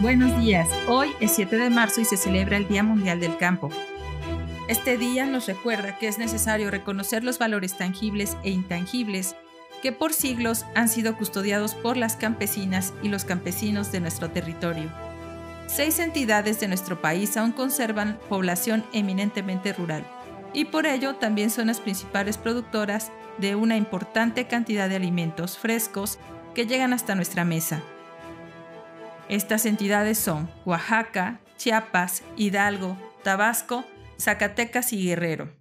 Buenos días, hoy es 7 de marzo y se celebra el Día Mundial del Campo. Este día nos recuerda que es necesario reconocer los valores tangibles e intangibles que por siglos han sido custodiados por las campesinas y los campesinos de nuestro territorio. Seis entidades de nuestro país aún conservan población eminentemente rural y por ello también son las principales productoras de una importante cantidad de alimentos frescos que llegan hasta nuestra mesa. Estas entidades son Oaxaca, Chiapas, Hidalgo, Tabasco, Zacatecas y Guerrero.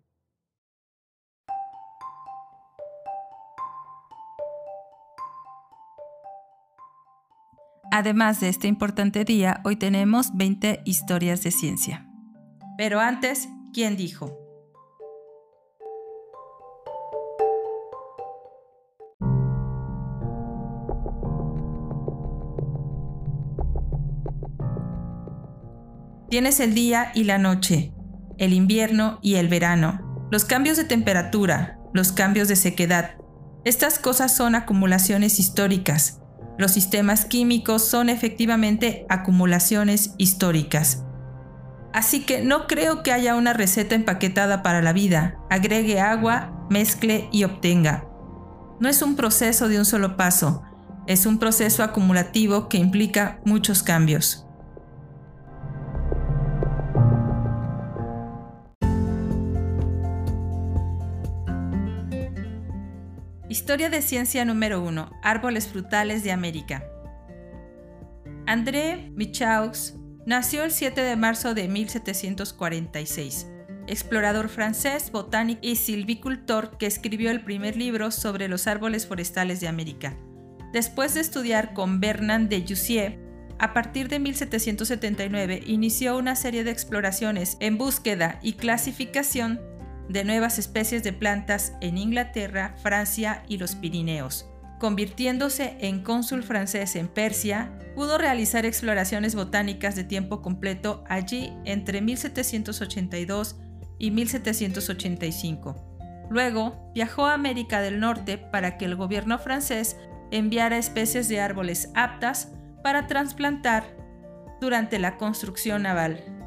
Además de este importante día, hoy tenemos 20 historias de ciencia. Pero antes, ¿quién dijo? Tienes el día y la noche, el invierno y el verano, los cambios de temperatura, los cambios de sequedad. Estas cosas son acumulaciones históricas. Los sistemas químicos son efectivamente acumulaciones históricas. Así que no creo que haya una receta empaquetada para la vida. Agregue agua, mezcle y obtenga. No es un proceso de un solo paso, es un proceso acumulativo que implica muchos cambios. Historia de ciencia número 1. Árboles frutales de América. André Michaux nació el 7 de marzo de 1746. Explorador francés, botánico y silvicultor que escribió el primer libro sobre los árboles forestales de América. Después de estudiar con Bernard de Jussieu, a partir de 1779 inició una serie de exploraciones en búsqueda y clasificación de nuevas especies de plantas en Inglaterra, Francia y los Pirineos. Convirtiéndose en cónsul francés en Persia, pudo realizar exploraciones botánicas de tiempo completo allí entre 1782 y 1785. Luego viajó a América del Norte para que el gobierno francés enviara especies de árboles aptas para trasplantar durante la construcción naval.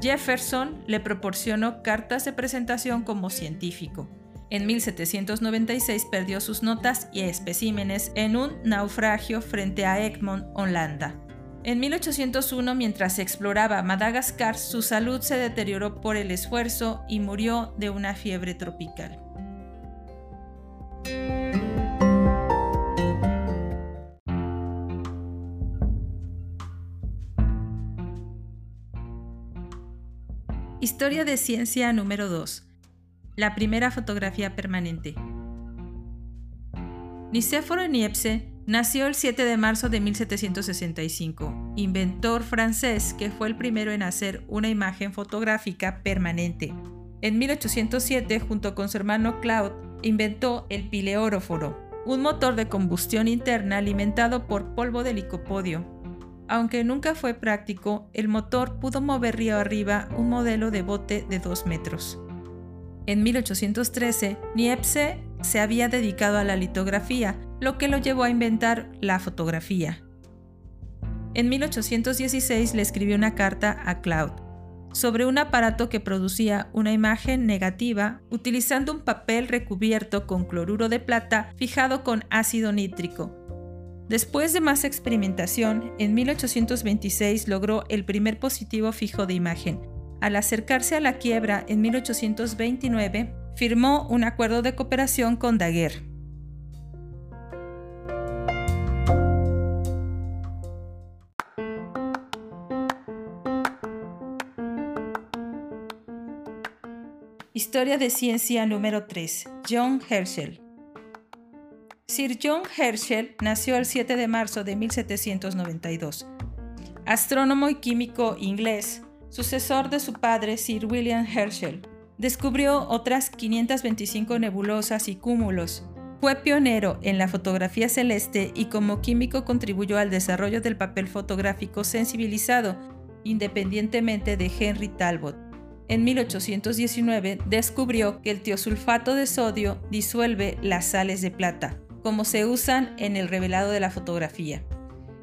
Jefferson le proporcionó cartas de presentación como científico. En 1796 perdió sus notas y especímenes en un naufragio frente a Egmont, Holanda. En 1801, mientras exploraba Madagascar, su salud se deterioró por el esfuerzo y murió de una fiebre tropical. Historia de ciencia número 2. La primera fotografía permanente. Nicéforo Niepce nació el 7 de marzo de 1765, inventor francés que fue el primero en hacer una imagen fotográfica permanente. En 1807, junto con su hermano Claude, inventó el pileóróforo, un motor de combustión interna alimentado por polvo de licopodio, aunque nunca fue práctico, el motor pudo mover río arriba un modelo de bote de 2 metros. En 1813, Niepce se había dedicado a la litografía, lo que lo llevó a inventar la fotografía. En 1816 le escribió una carta a Claude sobre un aparato que producía una imagen negativa utilizando un papel recubierto con cloruro de plata fijado con ácido nítrico, Después de más experimentación, en 1826 logró el primer positivo fijo de imagen. Al acercarse a la quiebra en 1829, firmó un acuerdo de cooperación con Daguerre. Historia de ciencia número 3. John Herschel. Sir John Herschel nació el 7 de marzo de 1792. Astrónomo y químico inglés, sucesor de su padre Sir William Herschel, descubrió otras 525 nebulosas y cúmulos. Fue pionero en la fotografía celeste y como químico contribuyó al desarrollo del papel fotográfico sensibilizado, independientemente de Henry Talbot. En 1819 descubrió que el tiosulfato de sodio disuelve las sales de plata como se usan en el revelado de la fotografía.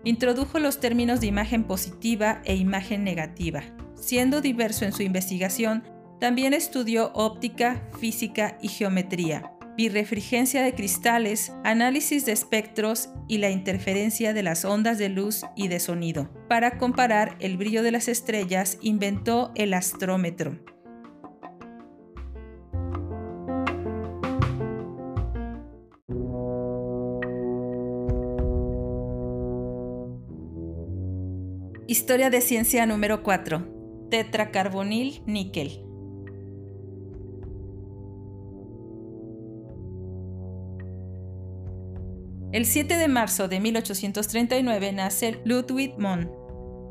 Introdujo los términos de imagen positiva e imagen negativa. Siendo diverso en su investigación, también estudió óptica, física y geometría, birrefrigencia de cristales, análisis de espectros y la interferencia de las ondas de luz y de sonido. Para comparar el brillo de las estrellas, inventó el astrómetro. Historia de ciencia número 4. Tetracarbonil níquel. El 7 de marzo de 1839 nace Ludwig Mohn,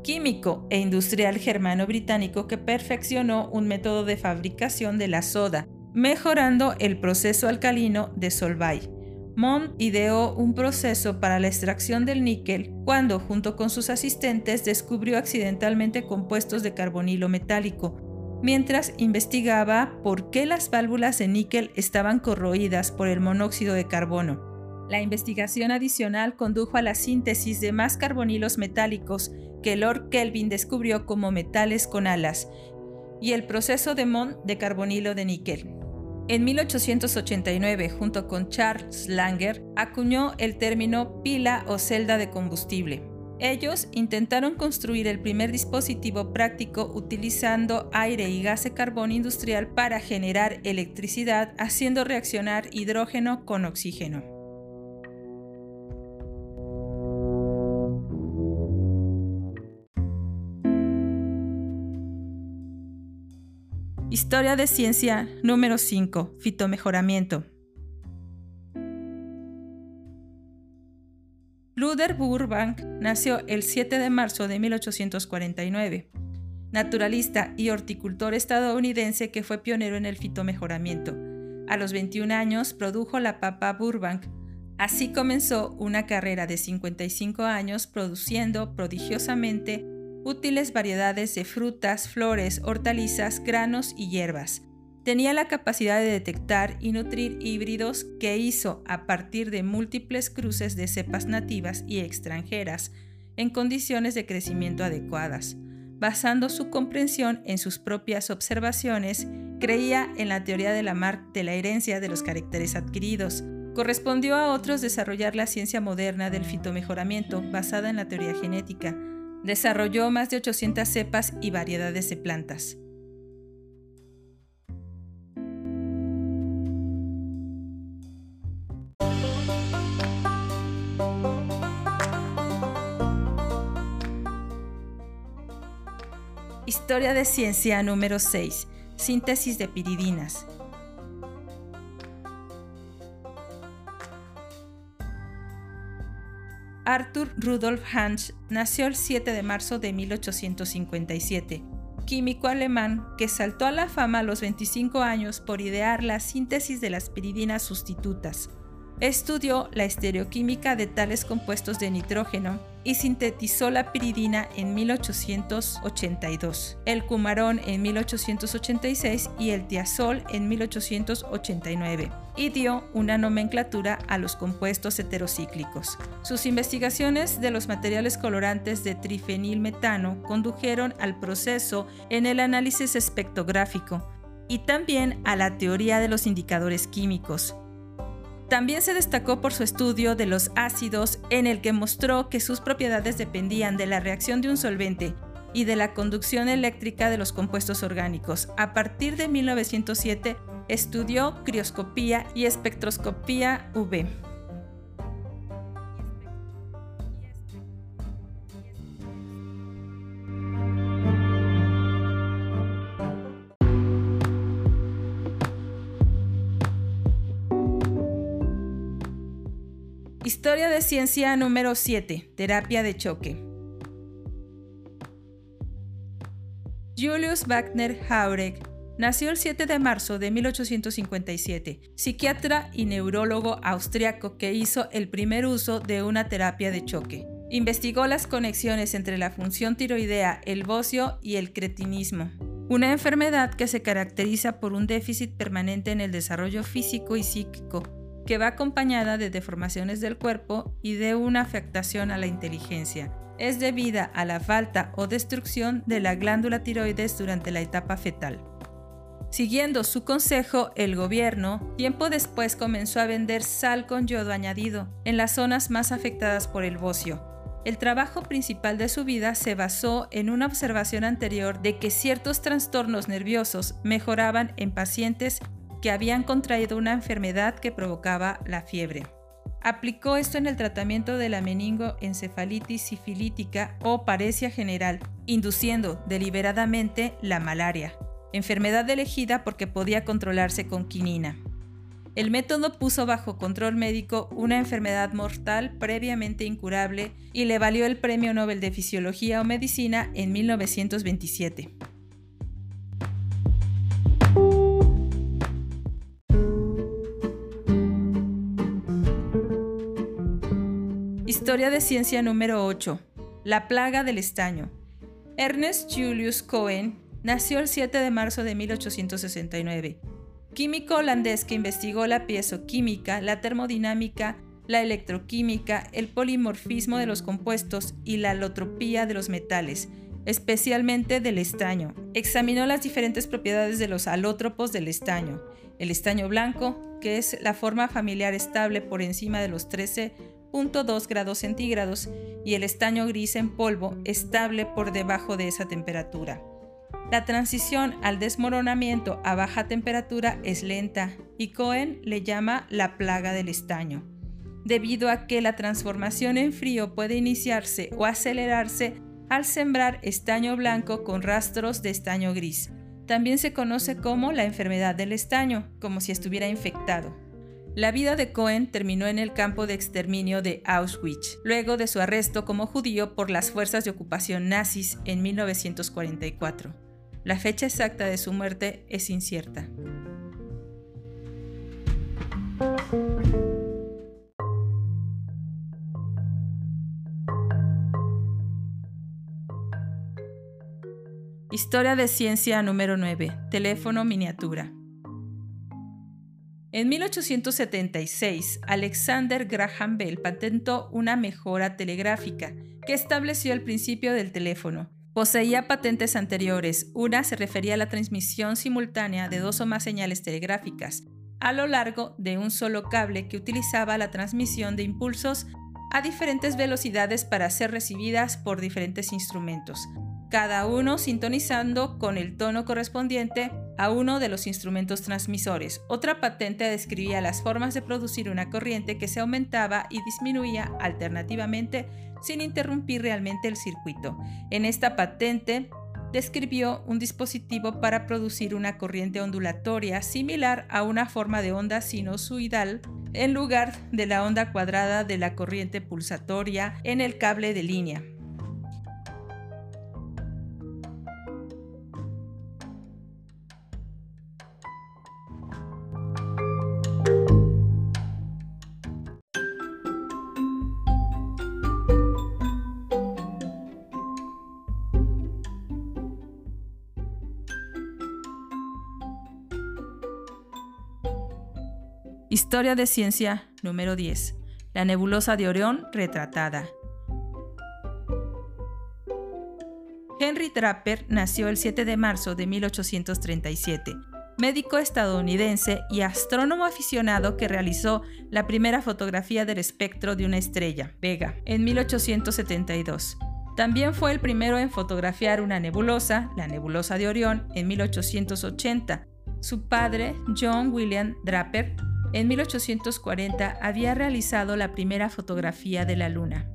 químico e industrial germano-británico que perfeccionó un método de fabricación de la soda, mejorando el proceso alcalino de Solvay. Mohn ideó un proceso para la extracción del níquel cuando, junto con sus asistentes, descubrió accidentalmente compuestos de carbonilo metálico, mientras investigaba por qué las válvulas de níquel estaban corroídas por el monóxido de carbono. La investigación adicional condujo a la síntesis de más carbonilos metálicos que Lord Kelvin descubrió como metales con alas y el proceso de Mond de carbonilo de níquel. En 1889, junto con Charles Langer, acuñó el término pila o celda de combustible. Ellos intentaron construir el primer dispositivo práctico utilizando aire y gas de carbón industrial para generar electricidad haciendo reaccionar hidrógeno con oxígeno. Historia de ciencia número 5. Fitomejoramiento. Luder Burbank nació el 7 de marzo de 1849, naturalista y horticultor estadounidense que fue pionero en el fitomejoramiento. A los 21 años produjo la papa Burbank. Así comenzó una carrera de 55 años produciendo prodigiosamente útiles variedades de frutas, flores, hortalizas, granos y hierbas. Tenía la capacidad de detectar y nutrir híbridos que hizo a partir de múltiples cruces de cepas nativas y extranjeras en condiciones de crecimiento adecuadas. Basando su comprensión en sus propias observaciones, creía en la teoría de la, de la herencia de los caracteres adquiridos. Correspondió a otros desarrollar la ciencia moderna del fitomejoramiento basada en la teoría genética, Desarrolló más de 800 cepas y variedades de plantas. Historia de ciencia número 6. Síntesis de piridinas. Arthur Rudolf Hansch nació el 7 de marzo de 1857, químico alemán que saltó a la fama a los 25 años por idear la síntesis de las piridinas sustitutas. Estudió la estereoquímica de tales compuestos de nitrógeno y sintetizó la piridina en 1882, el cumarón en 1886 y el tiazol en 1889, y dio una nomenclatura a los compuestos heterocíclicos. Sus investigaciones de los materiales colorantes de trifenilmetano condujeron al proceso en el análisis espectrográfico y también a la teoría de los indicadores químicos, también se destacó por su estudio de los ácidos en el que mostró que sus propiedades dependían de la reacción de un solvente y de la conducción eléctrica de los compuestos orgánicos. A partir de 1907 estudió crioscopía y espectroscopía UV. Historia de ciencia número 7. Terapia de choque. Julius Wagner Jauregg nació el 7 de marzo de 1857, psiquiatra y neurólogo austriaco que hizo el primer uso de una terapia de choque. Investigó las conexiones entre la función tiroidea, el bocio y el cretinismo, una enfermedad que se caracteriza por un déficit permanente en el desarrollo físico y psíquico que va acompañada de deformaciones del cuerpo y de una afectación a la inteligencia. Es debida a la falta o destrucción de la glándula tiroides durante la etapa fetal. Siguiendo su consejo, el gobierno, tiempo después comenzó a vender sal con yodo añadido en las zonas más afectadas por el bocio. El trabajo principal de su vida se basó en una observación anterior de que ciertos trastornos nerviosos mejoraban en pacientes que habían contraído una enfermedad que provocaba la fiebre. Aplicó esto en el tratamiento de la meningoencefalitis sifilítica o paresia general, induciendo deliberadamente la malaria enfermedad elegida porque podía controlarse con quinina. El método puso bajo control médico una enfermedad mortal previamente incurable y le valió el Premio Nobel de Fisiología o Medicina en 1927. Historia de ciencia número 8. La plaga del estaño. Ernest Julius Cohen nació el 7 de marzo de 1869. Químico holandés que investigó la piezoquímica, la termodinámica, la electroquímica, el polimorfismo de los compuestos y la alotropía de los metales, especialmente del estaño. Examinó las diferentes propiedades de los alótropos del estaño. El estaño blanco, que es la forma familiar estable por encima de los 13.2 grados centígrados, y el estaño gris en polvo, estable por debajo de esa temperatura. La transición al desmoronamiento a baja temperatura es lenta y Cohen le llama la plaga del estaño, debido a que la transformación en frío puede iniciarse o acelerarse al sembrar estaño blanco con rastros de estaño gris. También se conoce como la enfermedad del estaño, como si estuviera infectado. La vida de Cohen terminó en el campo de exterminio de Auschwitz, luego de su arresto como judío por las fuerzas de ocupación nazis en 1944. La fecha exacta de su muerte es incierta. Historia de ciencia número 9. Teléfono miniatura. En 1876, Alexander Graham Bell patentó una mejora telegráfica que estableció el principio del teléfono Poseía patentes anteriores. Una se refería a la transmisión simultánea de dos o más señales telegráficas a lo largo de un solo cable que utilizaba la transmisión de impulsos a diferentes velocidades para ser recibidas por diferentes instrumentos, cada uno sintonizando con el tono correspondiente a uno de los instrumentos transmisores. Otra patente describía las formas de producir una corriente que se aumentaba y disminuía alternativamente sin interrumpir realmente el circuito. En esta patente describió un dispositivo para producir una corriente ondulatoria similar a una forma de onda sinusoidal en lugar de la onda cuadrada de la corriente pulsatoria en el cable de línea. Historia de ciencia número 10. La nebulosa de Orión retratada. Henry Draper nació el 7 de marzo de 1837, médico estadounidense y astrónomo aficionado que realizó la primera fotografía del espectro de una estrella, Vega, en 1872. También fue el primero en fotografiar una nebulosa, la nebulosa de Orión, en 1880. Su padre, John William Draper, en 1840 había realizado la primera fotografía de la Luna.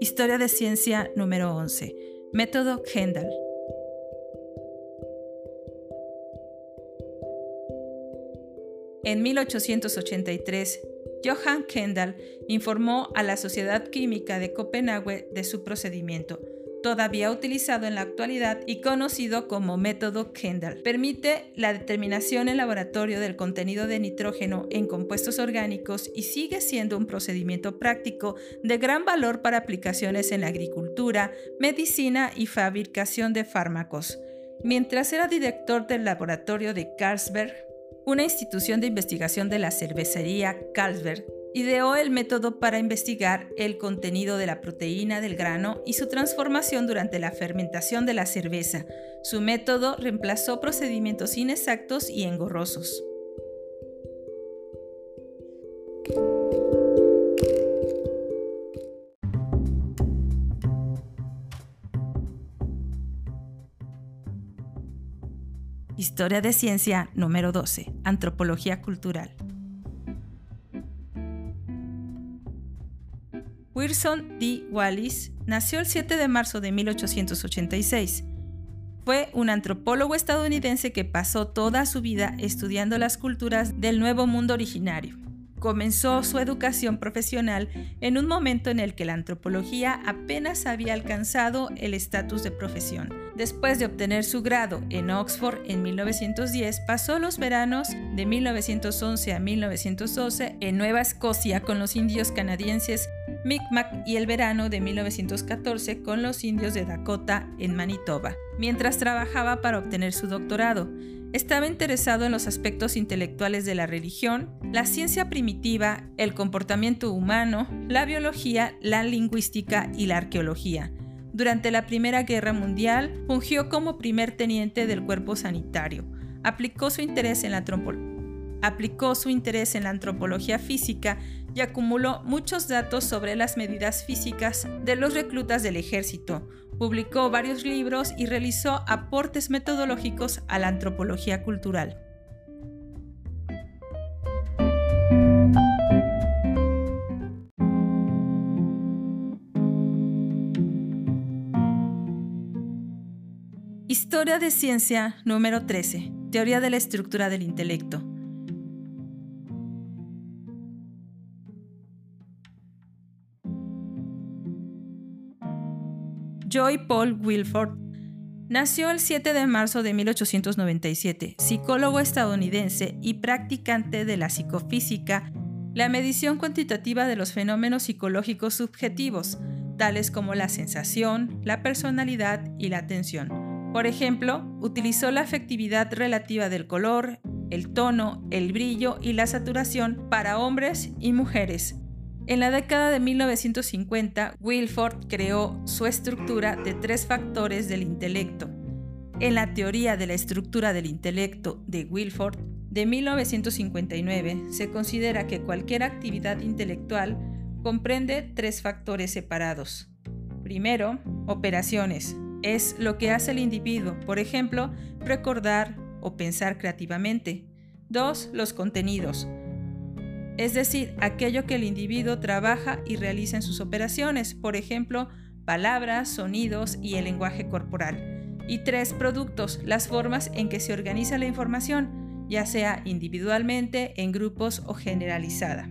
Historia de ciencia número 11. Método Kendall. En 1883, Johann Kendall informó a la Sociedad Química de Copenhague de su procedimiento. todavía utilizado en la actualidad y conocido como método Kendall. Permite la determinación en laboratorio del contenido de nitrógeno en compuestos orgánicos y sigue siendo un procedimiento práctico de gran valor para aplicaciones en la agricultura, medicina y fabricación de fármacos. Mientras era director del laboratorio de Carlsberg, una institución de investigación de la cervecería Carlsberg, ideó el método para investigar el contenido de la proteína del grano y su transformación durante la fermentación de la cerveza. Su método reemplazó procedimientos inexactos y engorrosos. Historia de ciencia número 12. Antropología cultural. Wilson D. Wallis nació el 7 de marzo de 1886. Fue un antropólogo estadounidense que pasó toda su vida estudiando las culturas del Nuevo Mundo originario. Comenzó su educación profesional en un momento en el que la antropología apenas había alcanzado el estatus de profesión. Después de obtener su grado en Oxford en 1910, pasó los veranos de 1911 a 1912 en Nueva Escocia con los indios canadienses Micmac y el verano de 1914 con los indios de Dakota en Manitoba, mientras trabajaba para obtener su doctorado. Estaba interesado en los aspectos intelectuales de la religión, la ciencia primitiva, el comportamiento humano, la biología, la lingüística y la arqueología. Durante la Primera Guerra Mundial fungió como primer teniente del cuerpo sanitario. Aplicó su interés en la, antropología física y acumuló muchos datos sobre las medidas físicas de los reclutas del ejército, Publicó varios libros y realizó aportes metodológicos a la antropología cultural. Historia de ciencia número 13. Teoría de la estructura del intelecto. Joy Paul Wilford nació el 7 de marzo de 1897, psicólogo estadounidense y practicante de la psicofísica, la medición cuantitativa de los fenómenos psicológicos subjetivos, tales como la sensación, la personalidad y la atención. Por ejemplo, utilizó la afectividad relativa del color, el tono, el brillo y la saturación para hombres y mujeres, en la década de 1950, Wilford creó su estructura de tres factores del intelecto. En la teoría de la estructura del intelecto de Wilford de 1959, se considera que cualquier actividad intelectual comprende tres factores separados. Primero, operaciones. Es lo que hace el individuo, por ejemplo, recordar o pensar creativamente. Dos, los contenidos es decir, aquello que el individuo trabaja y realiza en sus operaciones, por ejemplo, palabras, sonidos y el lenguaje corporal. Y tres, productos, las formas en que se organiza la información, ya sea individualmente, en grupos o generalizada.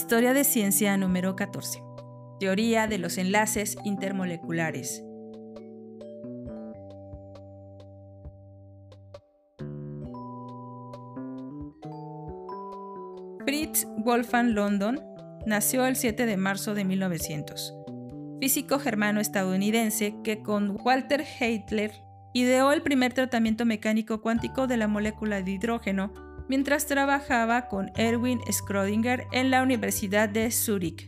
Historia de ciencia número 14. Teoría de los enlaces intermoleculares. Fritz Wolfgang London nació el 7 de marzo de 1900. Físico germano-estadounidense que con Walter Heitler ideó el primer tratamiento mecánico cuántico de la molécula de hidrógeno mientras trabajaba con Erwin Schrödinger en la Universidad de Zúrich.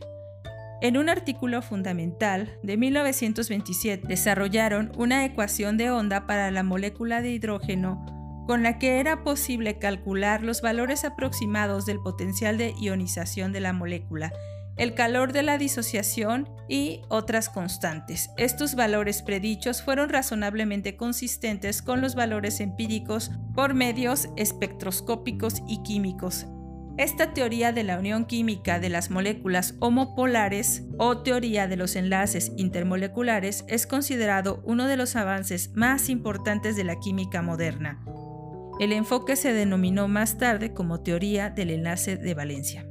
En un artículo fundamental de 1927 desarrollaron una ecuación de onda para la molécula de hidrógeno con la que era posible calcular los valores aproximados del potencial de ionización de la molécula el calor de la disociación y otras constantes. Estos valores predichos fueron razonablemente consistentes con los valores empíricos por medios espectroscópicos y químicos. Esta teoría de la unión química de las moléculas homopolares o teoría de los enlaces intermoleculares es considerado uno de los avances más importantes de la química moderna. El enfoque se denominó más tarde como teoría del enlace de valencia.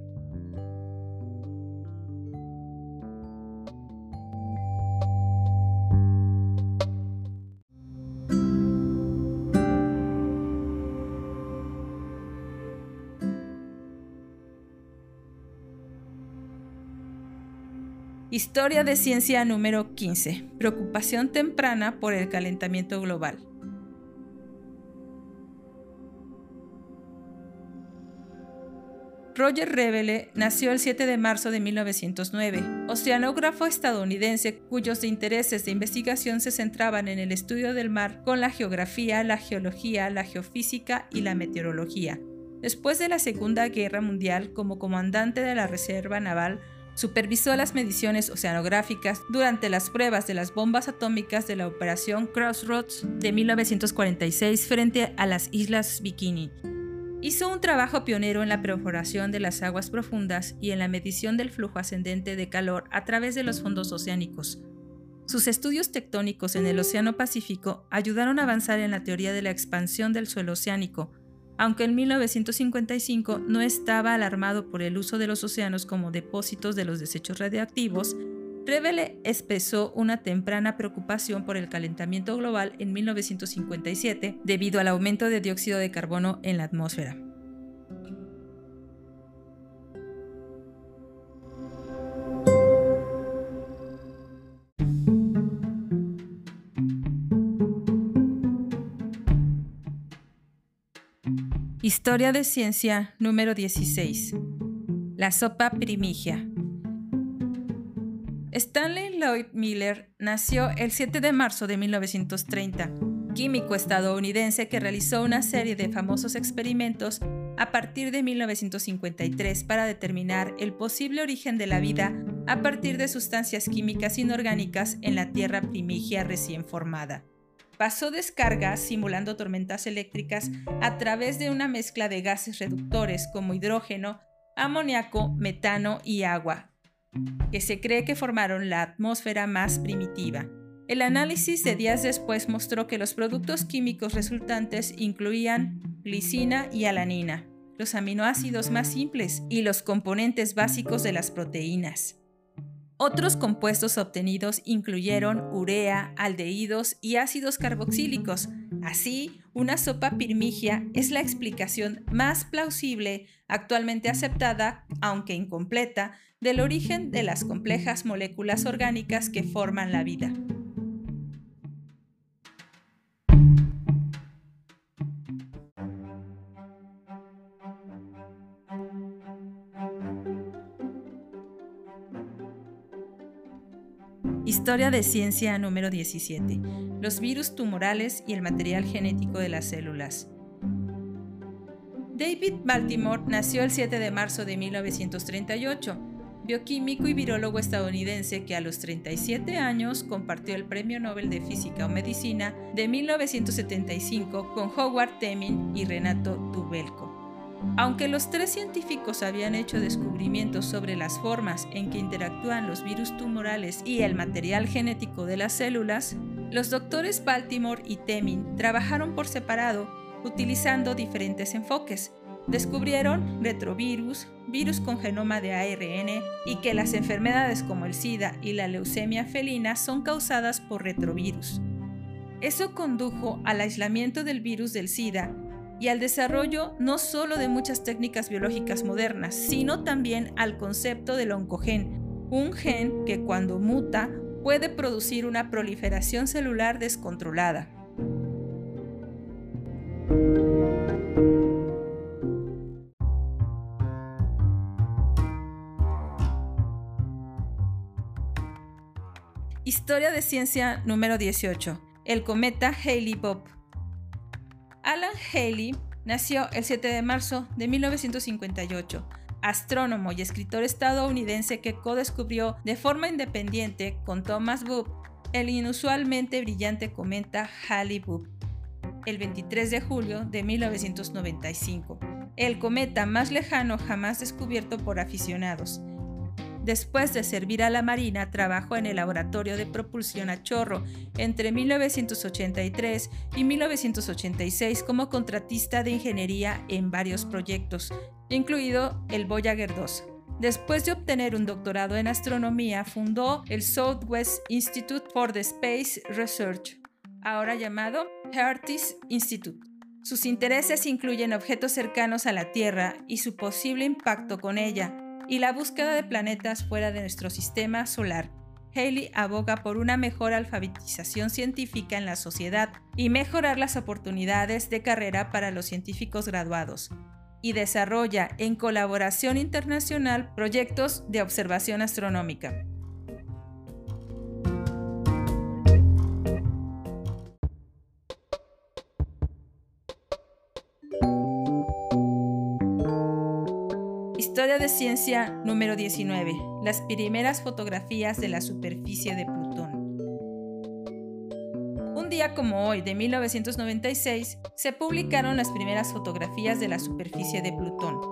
Historia de ciencia número 15. Preocupación temprana por el calentamiento global. Roger Revele nació el 7 de marzo de 1909, oceanógrafo estadounidense cuyos intereses de investigación se centraban en el estudio del mar con la geografía, la geología, la geofísica y la meteorología. Después de la Segunda Guerra Mundial, como comandante de la Reserva Naval, supervisó las mediciones oceanográficas durante las pruebas de las bombas atómicas de la Operación Crossroads de 1946 frente a las Islas Bikini. Hizo un trabajo pionero en la perforación de las aguas profundas y en la medición del flujo ascendente de calor a través de los fondos oceánicos. Sus estudios tectónicos en el Océano Pacífico ayudaron a avanzar en la teoría de la expansión del suelo oceánico, aunque en 1955 no estaba alarmado por el uso de los océanos como depósitos de los desechos radioactivos, Revele expresó una temprana preocupación por el calentamiento global en 1957 debido al aumento de dióxido de carbono en la atmósfera. Historia de ciencia número 16. La sopa primigia. Stanley Lloyd Miller nació el 7 de marzo de 1930, químico estadounidense que realizó una serie de famosos experimentos a partir de 1953 para determinar el posible origen de la vida a partir de sustancias químicas inorgánicas en la Tierra primigia recién formada pasó descargas simulando tormentas eléctricas a través de una mezcla de gases reductores como hidrógeno, amoníaco, metano y agua, que se cree que formaron la atmósfera más primitiva. El análisis de días después mostró que los productos químicos resultantes incluían glicina y alanina, los aminoácidos más simples y los componentes básicos de las proteínas. Otros compuestos obtenidos incluyeron urea, aldehídos y ácidos carboxílicos. Así, una sopa pirmigia es la explicación más plausible actualmente aceptada, aunque incompleta, del origen de las complejas moléculas orgánicas que forman la vida. Historia de ciencia número 17. Los virus tumorales y el material genético de las células. David Baltimore nació el 7 de marzo de 1938, bioquímico y virólogo estadounidense que a los 37 años compartió el Premio Nobel de Física o Medicina de 1975 con Howard Temin y Renato Dubelko. Aunque los tres científicos habían hecho descubrimientos sobre las formas en que interactúan los virus tumorales y el material genético de las células, los doctores Baltimore y Temin trabajaron por separado utilizando diferentes enfoques. Descubrieron retrovirus, virus con genoma de ARN y que las enfermedades como el SIDA y la leucemia felina son causadas por retrovirus. Eso condujo al aislamiento del virus del SIDA y al desarrollo no solo de muchas técnicas biológicas modernas, sino también al concepto del oncogen, un gen que cuando muta puede producir una proliferación celular descontrolada. Historia de ciencia número 18. El cometa Halley-Bopp. Alan Haley nació el 7 de marzo de 1958, astrónomo y escritor estadounidense que co-descubrió de forma independiente con Thomas Boop el inusualmente brillante cometa Halley-Bopp el 23 de julio de 1995. el cometa más lejano jamás descubierto por aficionados. Después de servir a la Marina, trabajó en el Laboratorio de Propulsión a Chorro entre 1983 y 1986 como contratista de ingeniería en varios proyectos, incluido el Voyager 2. Después de obtener un doctorado en astronomía, fundó el Southwest Institute for the Space Research, ahora llamado Hertis Institute. Sus intereses incluyen objetos cercanos a la Tierra y su posible impacto con ella, y la búsqueda de planetas fuera de nuestro sistema solar. Haley aboga por una mejor alfabetización científica en la sociedad y mejorar las oportunidades de carrera para los científicos graduados, y desarrolla en colaboración internacional proyectos de observación astronómica. De ciencia número 19. Las primeras fotografías de la superficie de Plutón. Un día como hoy, de 1996, se publicaron las primeras fotografías de la superficie de Plutón.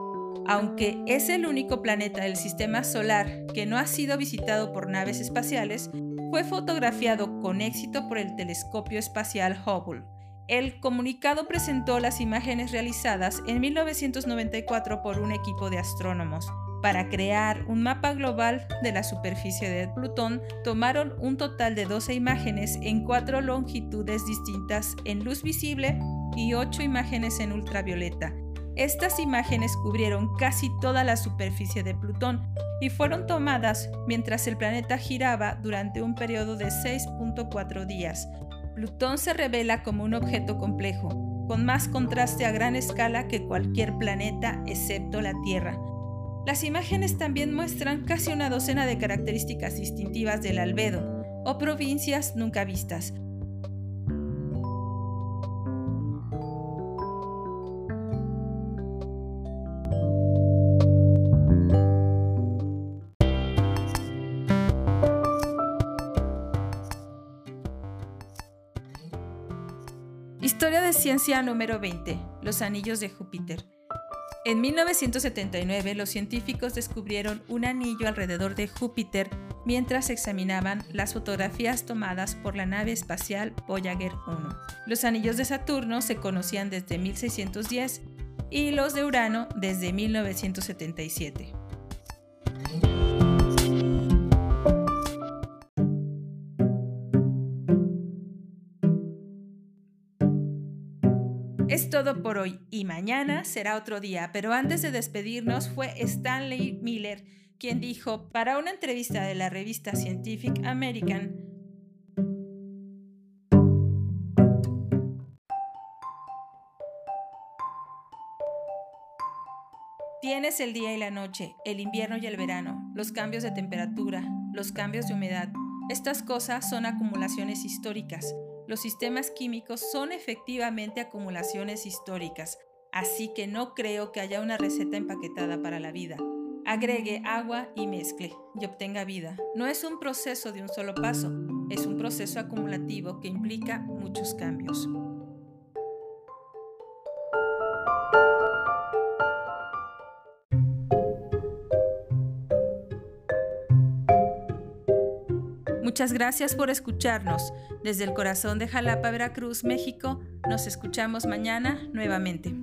Aunque es el único planeta del sistema solar que no ha sido visitado por naves espaciales, fue fotografiado con éxito por el telescopio espacial Hubble el comunicado presentó las imágenes realizadas en 1994 por un equipo de astrónomos. Para crear un mapa global de la superficie de Plutón, tomaron un total de 12 imágenes en cuatro longitudes distintas en luz visible y 8 imágenes en ultravioleta. Estas imágenes cubrieron casi toda la superficie de Plutón y fueron tomadas mientras el planeta giraba durante un periodo de 6.4 días, Plutón se revela como un objeto complejo, con más contraste a gran escala que cualquier planeta excepto la Tierra. Las imágenes también muestran casi una docena de características distintivas del albedo, o provincias nunca vistas, Historia de ciencia número 20. Los anillos de Júpiter. En 1979 los científicos descubrieron un anillo alrededor de Júpiter mientras examinaban las fotografías tomadas por la nave espacial Voyager 1. Los anillos de Saturno se conocían desde 1610 y los de Urano desde 1977. Todo por hoy y mañana será otro día, pero antes de despedirnos fue Stanley Miller quien dijo para una entrevista de la revista Scientific American, Tienes el día y la noche, el invierno y el verano, los cambios de temperatura, los cambios de humedad. Estas cosas son acumulaciones históricas los sistemas químicos son efectivamente acumulaciones históricas, así que no creo que haya una receta empaquetada para la vida. Agregue agua y mezcle y obtenga vida. No es un proceso de un solo paso, es un proceso acumulativo que implica muchos cambios. Muchas gracias por escucharnos. Desde el corazón de Jalapa, Veracruz, México, nos escuchamos mañana nuevamente.